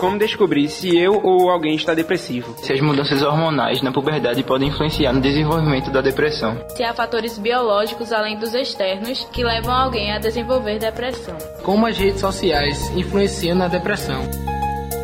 Como descobrir se eu ou alguém está depressivo? Se as mudanças hormonais na puberdade podem influenciar no desenvolvimento da depressão. Se há fatores biológicos além dos externos que levam alguém a desenvolver depressão. Como as redes sociais influenciam na depressão.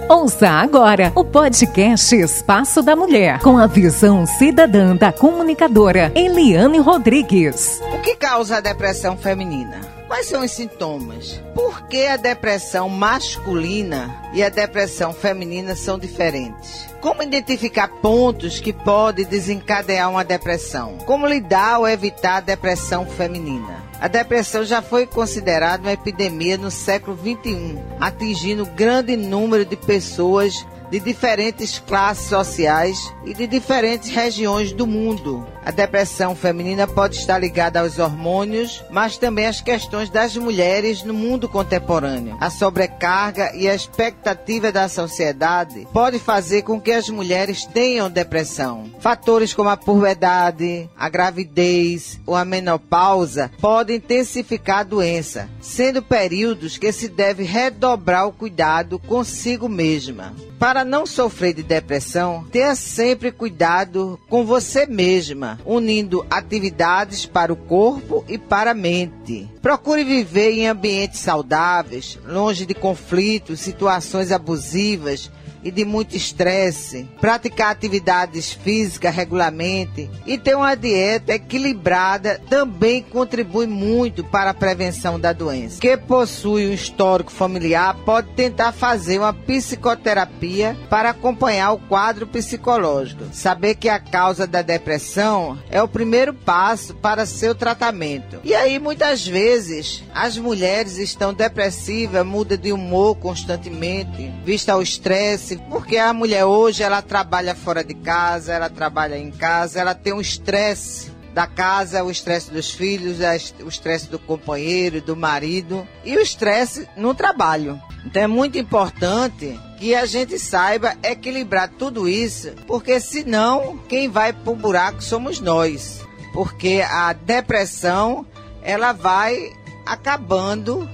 Ouça agora o podcast Espaço da Mulher, com a visão cidadã da comunicadora Eliane Rodrigues. O que causa a depressão feminina? Quais são os sintomas? Por que a depressão masculina e a depressão feminina são diferentes? Como identificar pontos que podem desencadear uma depressão? Como lidar ou evitar a depressão feminina? A depressão já foi considerada uma epidemia no século XXI, atingindo grande número de pessoas de diferentes classes sociais e de diferentes regiões do mundo. A depressão feminina pode estar ligada aos hormônios, mas também às questões das mulheres no mundo contemporâneo. A sobrecarga e a expectativa da sociedade pode fazer com que as mulheres tenham depressão. Fatores como a puberdade, a gravidez ou a menopausa podem intensificar a doença, sendo períodos que se deve redobrar o cuidado consigo mesma. Para não sofrer de depressão, tenha sempre cuidado com você mesma, unindo atividades para o corpo e para a mente. Procure viver em ambientes saudáveis, longe de conflitos, situações abusivas e de muito estresse, praticar atividades físicas regularmente e ter uma dieta equilibrada também contribui muito para a prevenção da doença. Quem possui um histórico familiar pode tentar fazer uma psicoterapia para acompanhar o quadro psicológico. Saber que a causa da depressão é o primeiro passo para seu tratamento. E aí muitas vezes as mulheres estão depressivas, muda de humor constantemente, vista ao estresse porque a mulher hoje ela trabalha fora de casa, ela trabalha em casa, ela tem um estresse da casa, o estresse dos filhos, o estresse do companheiro, do marido e o estresse no trabalho. Então é muito importante que a gente saiba equilibrar tudo isso, porque senão quem vai pro buraco somos nós. Porque a depressão ela vai acabando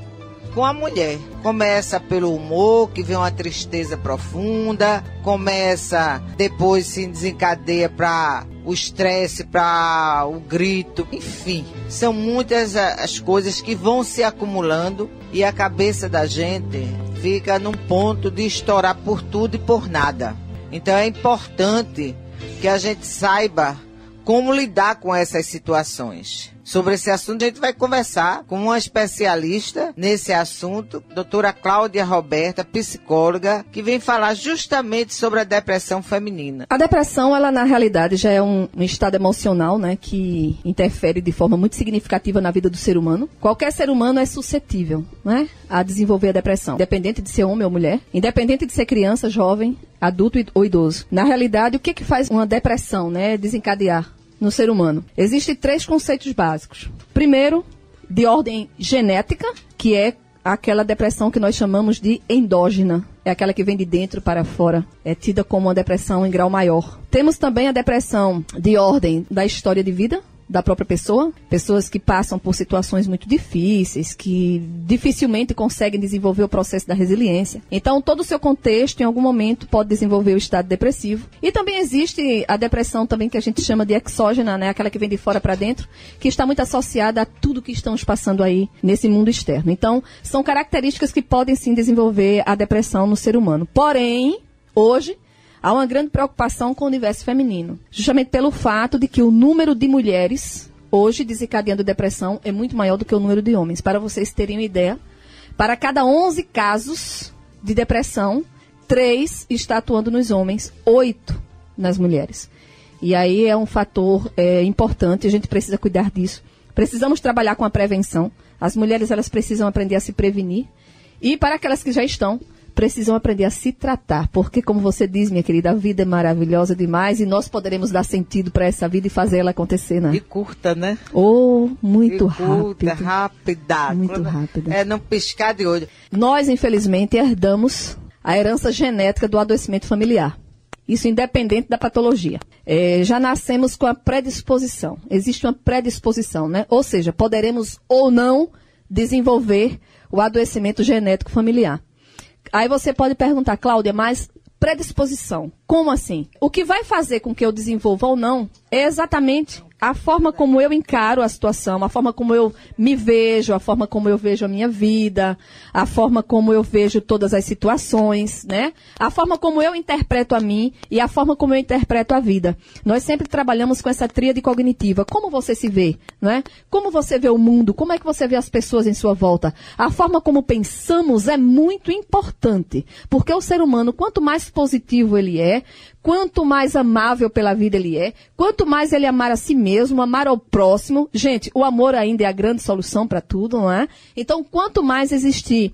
com a mulher. Começa pelo humor, que vem uma tristeza profunda, começa depois se desencadeia para o estresse, para o grito, enfim, são muitas as coisas que vão se acumulando e a cabeça da gente fica num ponto de estourar por tudo e por nada. Então é importante que a gente saiba como lidar com essas situações. Sobre esse assunto, a gente vai conversar com uma especialista nesse assunto, doutora Cláudia Roberta, psicóloga, que vem falar justamente sobre a depressão feminina. A depressão, ela na realidade já é um, um estado emocional, né, que interfere de forma muito significativa na vida do ser humano. Qualquer ser humano é suscetível, né, a desenvolver a depressão, independente de ser homem ou mulher, independente de ser criança, jovem, adulto ou idoso. Na realidade, o que que faz uma depressão, né, desencadear? No ser humano. Existem três conceitos básicos. Primeiro, de ordem genética, que é aquela depressão que nós chamamos de endógena. É aquela que vem de dentro para fora. É tida como uma depressão em grau maior. Temos também a depressão de ordem da história de vida, da própria pessoa, pessoas que passam por situações muito difíceis, que dificilmente conseguem desenvolver o processo da resiliência. Então, todo o seu contexto, em algum momento, pode desenvolver o estado depressivo. E também existe a depressão também que a gente chama de exógena, né? Aquela que vem de fora para dentro, que está muito associada a tudo que estamos passando aí nesse mundo externo. Então, são características que podem sim desenvolver a depressão no ser humano. Porém, hoje há uma grande preocupação com o universo feminino, justamente pelo fato de que o número de mulheres hoje desencadeando depressão é muito maior do que o número de homens. Para vocês terem uma ideia, para cada 11 casos de depressão, 3 está atuando nos homens, 8 nas mulheres. E aí é um fator é, importante, a gente precisa cuidar disso. Precisamos trabalhar com a prevenção. As mulheres elas precisam aprender a se prevenir. E para aquelas que já estão, precisam aprender a se tratar, porque, como você diz, minha querida, a vida é maravilhosa demais e nós poderemos dar sentido para essa vida e fazer ela acontecer, né? E curta, né? Oh, muito e curta, rápido. rápida. Muito rápida. É não piscar de olho. Nós, infelizmente, herdamos a herança genética do adoecimento familiar. Isso independente da patologia. É, já nascemos com a predisposição. Existe uma predisposição, né? Ou seja, poderemos ou não desenvolver o adoecimento genético familiar. Aí você pode perguntar, Cláudia, mas predisposição, como assim? O que vai fazer com que eu desenvolva ou não é exatamente a forma como eu encaro a situação, a forma como eu me vejo, a forma como eu vejo a minha vida, a forma como eu vejo todas as situações, né? A forma como eu interpreto a mim e a forma como eu interpreto a vida. Nós sempre trabalhamos com essa tríade cognitiva. Como você se vê, né? Como você vê o mundo? Como é que você vê as pessoas em sua volta? A forma como pensamos é muito importante, porque o ser humano, quanto mais positivo ele é, quanto mais amável pela vida ele é, quanto mais ele amar a si mesmo, amar ao próximo. Gente, o amor ainda é a grande solução para tudo, não é? Então, quanto mais existir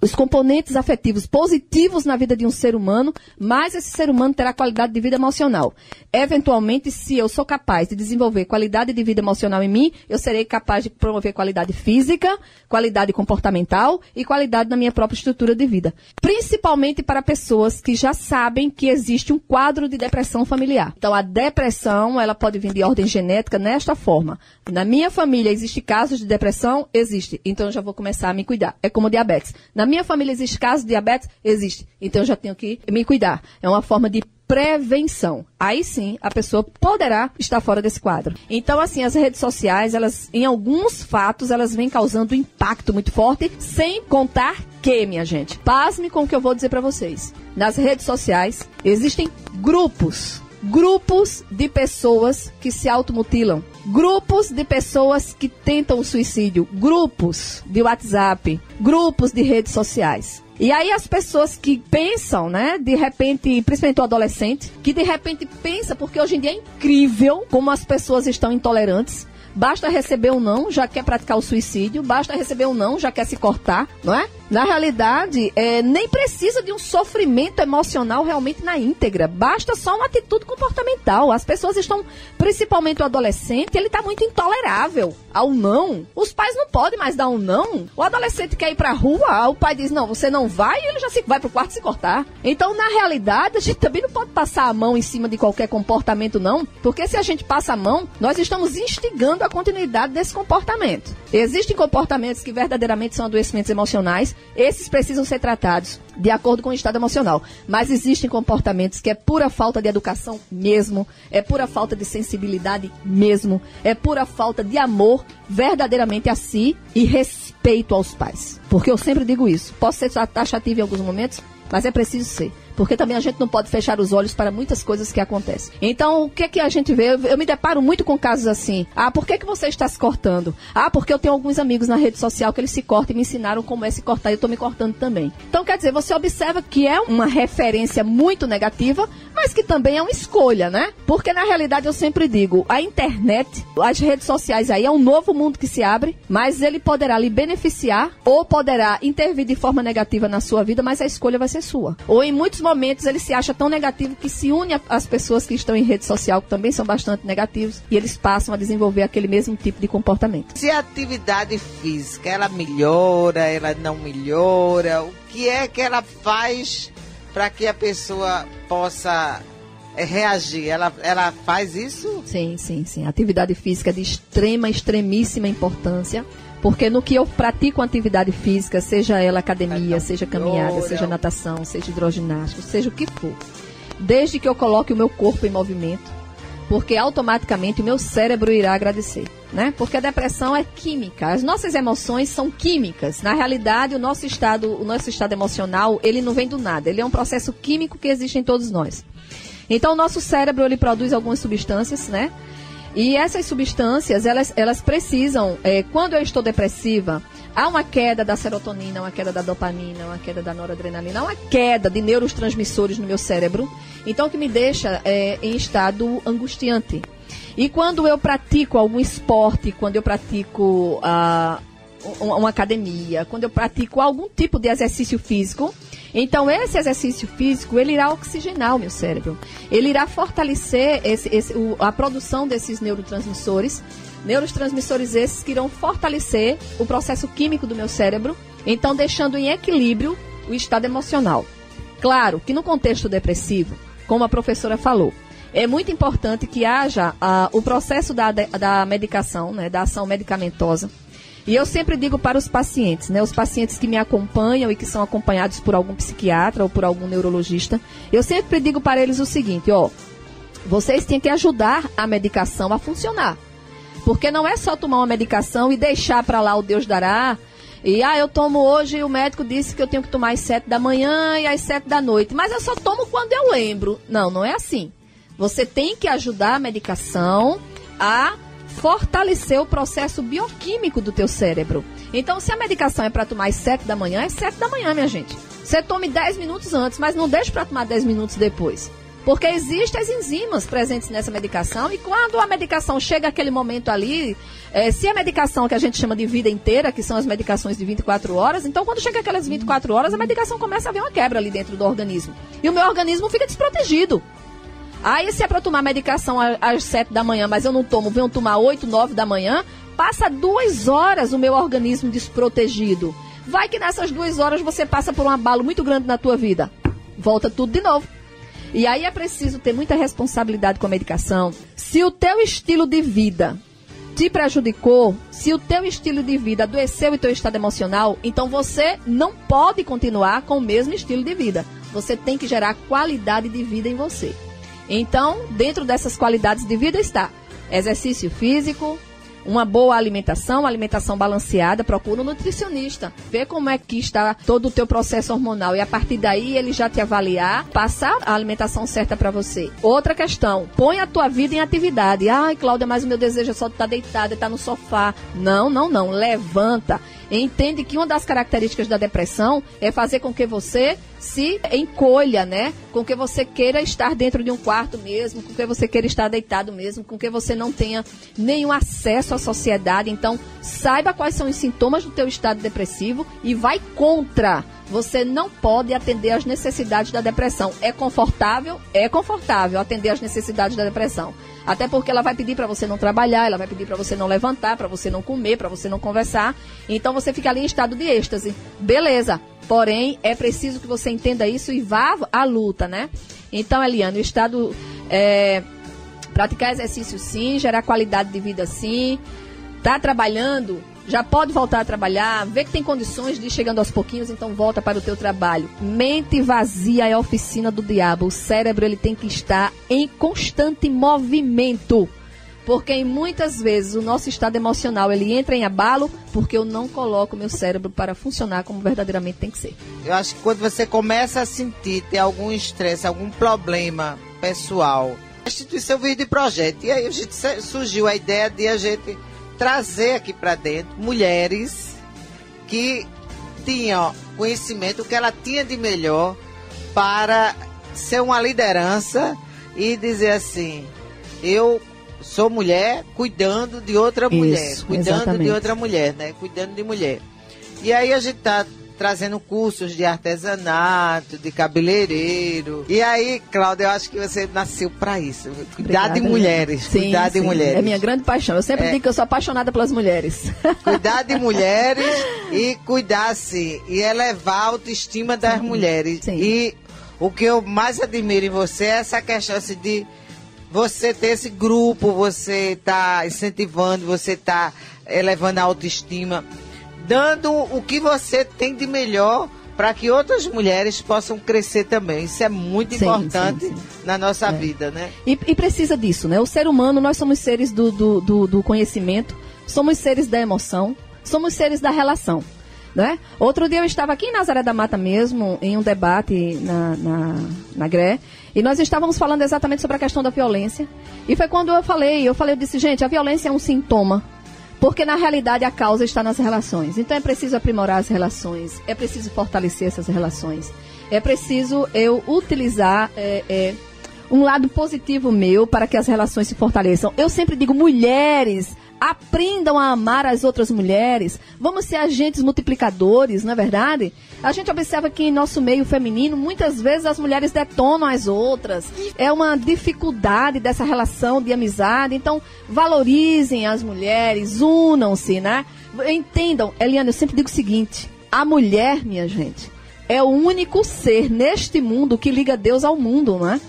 os componentes afetivos positivos na vida de um ser humano, mais esse ser humano terá qualidade de vida emocional. Eventualmente, se eu sou capaz de desenvolver qualidade de vida emocional em mim, eu serei capaz de promover qualidade física, qualidade comportamental e qualidade na minha própria estrutura de vida. Principalmente para pessoas que já sabem que existe um quadro de depressão familiar. Então, a depressão, ela pode vir de ordem genética nesta forma. Na minha família existe casos de depressão? Existe. Então, eu já vou começar a me cuidar. É como diabetes. Na minha família existe caso de diabetes? Existe. Então já tenho que me cuidar. É uma forma de prevenção. Aí sim, a pessoa poderá estar fora desse quadro. Então, assim, as redes sociais, elas, em alguns fatos, elas vêm causando impacto muito forte, sem contar que, minha gente, pasme com o que eu vou dizer para vocês. Nas redes sociais, existem grupos grupos de pessoas que se automutilam, grupos de pessoas que tentam o suicídio, grupos de WhatsApp, grupos de redes sociais. E aí as pessoas que pensam, né, de repente, principalmente o adolescente, que de repente pensa, porque hoje em dia é incrível como as pessoas estão intolerantes, Basta receber um não, já quer praticar o suicídio. Basta receber um não, já quer se cortar, não é? Na realidade, é, nem precisa de um sofrimento emocional realmente na íntegra. Basta só uma atitude comportamental. As pessoas estão, principalmente o adolescente, ele está muito intolerável ao não. Os pais não podem mais dar um não. O adolescente quer ir para a rua, o pai diz, não, você não vai, e ele já se, vai o quarto se cortar. Então, na realidade, a gente também não pode passar a mão em cima de qualquer comportamento, não. Porque se a gente passa a mão, nós estamos instigando a continuidade desse comportamento. Existem comportamentos que verdadeiramente são adoecimentos emocionais esses precisam ser tratados de acordo com o estado emocional. Mas existem comportamentos que é pura falta de educação mesmo, é pura falta de sensibilidade mesmo, é pura falta de amor verdadeiramente a si e respeito aos pais. Porque eu sempre digo isso. Posso ser taxativo em alguns momentos, mas é preciso ser porque também a gente não pode fechar os olhos para muitas coisas que acontecem. Então, o que é que a gente vê? Eu, eu me deparo muito com casos assim. Ah, por que, que você está se cortando? Ah, porque eu tenho alguns amigos na rede social que eles se cortam e me ensinaram como é se cortar e eu estou me cortando também. Então, quer dizer, você observa que é uma referência muito negativa, mas que também é uma escolha, né? Porque na realidade eu sempre digo, a internet, as redes sociais aí é um novo mundo que se abre, mas ele poderá lhe beneficiar ou poderá intervir de forma negativa na sua vida, mas a escolha vai ser sua. Ou em muitos momentos ele se acha tão negativo que se une às pessoas que estão em rede social, que também são bastante negativos, e eles passam a desenvolver aquele mesmo tipo de comportamento. Se a atividade física, ela melhora, ela não melhora, o que é que ela faz para que a pessoa possa é, reagir. Ela, ela faz isso? Sim, sim, sim. Atividade física de extrema, extremíssima importância. Porque no que eu pratico atividade física, seja ela academia, seja caminhada, seja natação, seja hidroginástica, seja o que for, desde que eu coloque o meu corpo em movimento, porque automaticamente o meu cérebro irá agradecer, né? Porque a depressão é química, as nossas emoções são químicas. Na realidade, o nosso estado, o nosso estado emocional, ele não vem do nada, ele é um processo químico que existe em todos nós. Então, o nosso cérebro ele produz algumas substâncias, né? E essas substâncias, elas, elas precisam, é, quando eu estou depressiva, há uma queda da serotonina, uma queda da dopamina, uma queda da noradrenalina, uma queda de neurotransmissores no meu cérebro, então que me deixa é, em estado angustiante. E quando eu pratico algum esporte, quando eu pratico uh, uma academia, quando eu pratico algum tipo de exercício físico, então, esse exercício físico, ele irá oxigenar o meu cérebro. Ele irá fortalecer esse, esse, o, a produção desses neurotransmissores. Neurotransmissores esses que irão fortalecer o processo químico do meu cérebro, então deixando em equilíbrio o estado emocional. Claro que no contexto depressivo, como a professora falou, é muito importante que haja uh, o processo da, da medicação, né, da ação medicamentosa, E eu sempre digo para os pacientes, né, os pacientes que me acompanham e que são acompanhados por algum psiquiatra ou por algum neurologista, eu sempre digo para eles o seguinte, ó, vocês têm que ajudar a medicação a funcionar. Porque não é só tomar uma medicação e deixar para lá o Deus dará. E ah, eu tomo hoje e o médico disse que eu tenho que tomar às sete da manhã e às sete da noite. Mas eu só tomo quando eu lembro. Não, não é assim. Você tem que ajudar a medicação a fortalecer o processo bioquímico do teu cérebro. Então, se a medicação é para tomar às 7 da manhã, é 7 da manhã, minha gente. Você tome 10 minutos antes, mas não deixe para tomar 10 minutos depois. Porque existem as enzimas presentes nessa medicação e quando a medicação chega aquele momento ali, é, se a medicação que a gente chama de vida inteira, que são as medicações de 24 horas, então quando chega aquelas 24 horas, a medicação começa a haver uma quebra ali dentro do organismo. E o meu organismo fica desprotegido. Aí se é para tomar medicação às 7 da manhã, mas eu não tomo, venho tomar 8, 9 da manhã, passa duas horas o meu organismo desprotegido. Vai que nessas duas horas você passa por um abalo muito grande na tua vida. Volta tudo de novo. E aí é preciso ter muita responsabilidade com a medicação. Se o teu estilo de vida te prejudicou, se o teu estilo de vida adoeceu o teu estado emocional, então você não pode continuar com o mesmo estilo de vida. Você tem que gerar qualidade de vida em você. Então, dentro dessas qualidades de vida está exercício físico, uma boa alimentação, alimentação balanceada, procura um nutricionista, ver como é que está todo o teu processo hormonal e a partir daí ele já te avaliar, passar a alimentação certa para você. Outra questão, põe a tua vida em atividade. Ai, Cláudia, mas o meu desejo é só estar deitada, estar no sofá. Não, não, não, levanta. Entende que uma das características da depressão é fazer com que você se encolha, né? Com que você queira estar dentro de um quarto mesmo, com que você queira estar deitado mesmo, com que você não tenha nenhum acesso à sociedade. Então, saiba quais são os sintomas do teu estado depressivo e vai contra. Você não pode atender às necessidades da depressão. É confortável? É confortável atender às necessidades da depressão. Até porque ela vai pedir para você não trabalhar, ela vai pedir para você não levantar, para você não comer, para você não conversar. Então você fica ali em estado de êxtase. Beleza. Porém, é preciso que você entenda isso e vá à luta, né? Então, Eliane, o estado. É, praticar exercício sim, gerar qualidade de vida sim. Tá trabalhando? Já pode voltar a trabalhar, vê que tem condições de ir chegando aos pouquinhos, então volta para o teu trabalho. Mente vazia é a oficina do diabo. O cérebro ele tem que estar em constante movimento. Porque muitas vezes o nosso estado emocional ele entra em abalo porque eu não coloco meu cérebro para funcionar como verdadeiramente tem que ser. Eu acho que quando você começa a sentir ter algum estresse, algum problema pessoal, a instituição vive de projeto. E aí surgiu a ideia de a gente trazer aqui para dentro mulheres que tinham conhecimento, o que ela tinha de melhor para ser uma liderança e dizer assim: eu sou mulher cuidando de outra Isso, mulher, cuidando exatamente. de outra mulher, né? Cuidando de mulher. E aí a gente tá trazendo cursos de artesanato, de cabeleireiro. E aí, Cláudia, eu acho que você nasceu para isso. Cuidar Obrigada, de mulheres. Sim, cuidar sim. de mulheres. É minha grande paixão. Eu sempre é. digo que eu sou apaixonada pelas mulheres. Cuidar de mulheres e cuidar, sim, e elevar a autoestima das sim, mulheres. Sim. E o que eu mais admiro em você é essa questão assim, de você ter esse grupo, você tá incentivando, você tá elevando a autoestima, dando o que você tem de melhor para que outras mulheres possam crescer também. Isso é muito sim, importante sim, sim. na nossa é. vida, né? E, e, precisa disso, né? O ser humano, nós somos seres do, do, do, do conhecimento, somos seres da emoção, somos seres da relação. Né? Outro dia eu estava aqui em Nazaré da Mata mesmo, em um debate na, na, na GRE, e nós estávamos falando exatamente sobre a questão da violência. E foi quando eu falei, eu falei, eu disse, gente, a violência é um sintoma. Porque na realidade a causa está nas relações. Então é preciso aprimorar as relações, é preciso fortalecer essas relações. É preciso eu utilizar é, é, um lado positivo meu para que as relações se fortaleçam. Eu sempre digo, mulheres, aprendam a amar as outras mulheres. Vamos ser agentes multiplicadores, não é verdade? A gente observa que em nosso meio feminino, muitas vezes as mulheres detonam as outras. É uma dificuldade dessa relação de amizade. Então, valorizem as mulheres, unam-se, né? Entendam, Eliane, eu sempre digo o seguinte: a mulher, minha gente, é o único ser neste mundo que liga Deus ao mundo, não é?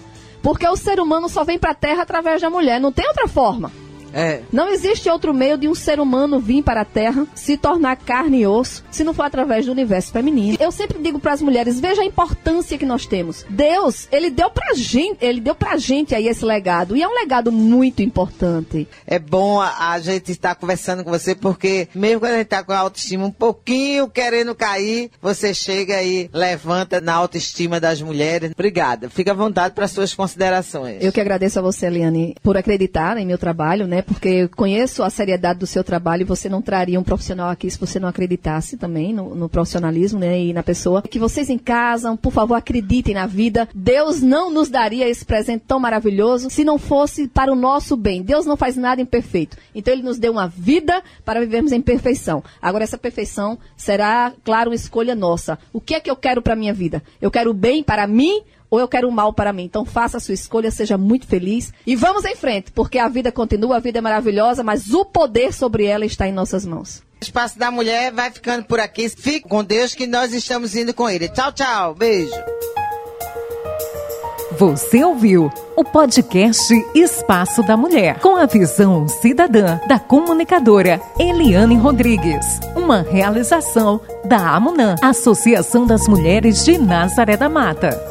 Porque o ser humano só vem para a Terra através da mulher, não tem outra forma. É. Não existe outro meio de um ser humano vir para a Terra, se tornar carne e osso, se não for através do universo feminino. Eu sempre digo para as mulheres, veja a importância que nós temos. Deus, ele deu pra gente, ele deu pra gente aí esse legado, e é um legado muito importante. É bom a, a gente estar conversando com você, porque mesmo quando a gente está com a autoestima um pouquinho querendo cair, você chega e levanta na autoestima das mulheres. Obrigada. Fica à vontade para suas considerações. Eu que agradeço a você, Eliane, por acreditar em meu trabalho, né? Porque eu conheço a seriedade do seu trabalho e você não traria um profissional aqui se você não acreditasse também no, no profissionalismo, né? E na pessoa. Que vocês em casa, por favor, acreditem na vida. Deus não nos daria esse presente tão maravilhoso se não fosse para o nosso bem. Deus não faz nada imperfeito. Então ele nos deu uma vida para vivermos em perfeição. Agora essa perfeição será, claro, uma escolha nossa. O que é que eu quero para minha vida? Eu quero o bem para mim ou eu quero o mal para mim. Então faça a sua escolha, seja muito feliz e vamos em frente, porque a vida continua, a vida é maravilhosa, mas o poder sobre ela está em nossas mãos. O Espaço da Mulher vai ficando por aqui. Fique com Deus que nós estamos indo com ele. Tchau, tchau. Beijo. Você ouviu o podcast Espaço da Mulher, com a visão cidadã da comunicadora Eliane Rodrigues. Uma realização da AMUNAM, Associação das Mulheres de Nazaré da Mata.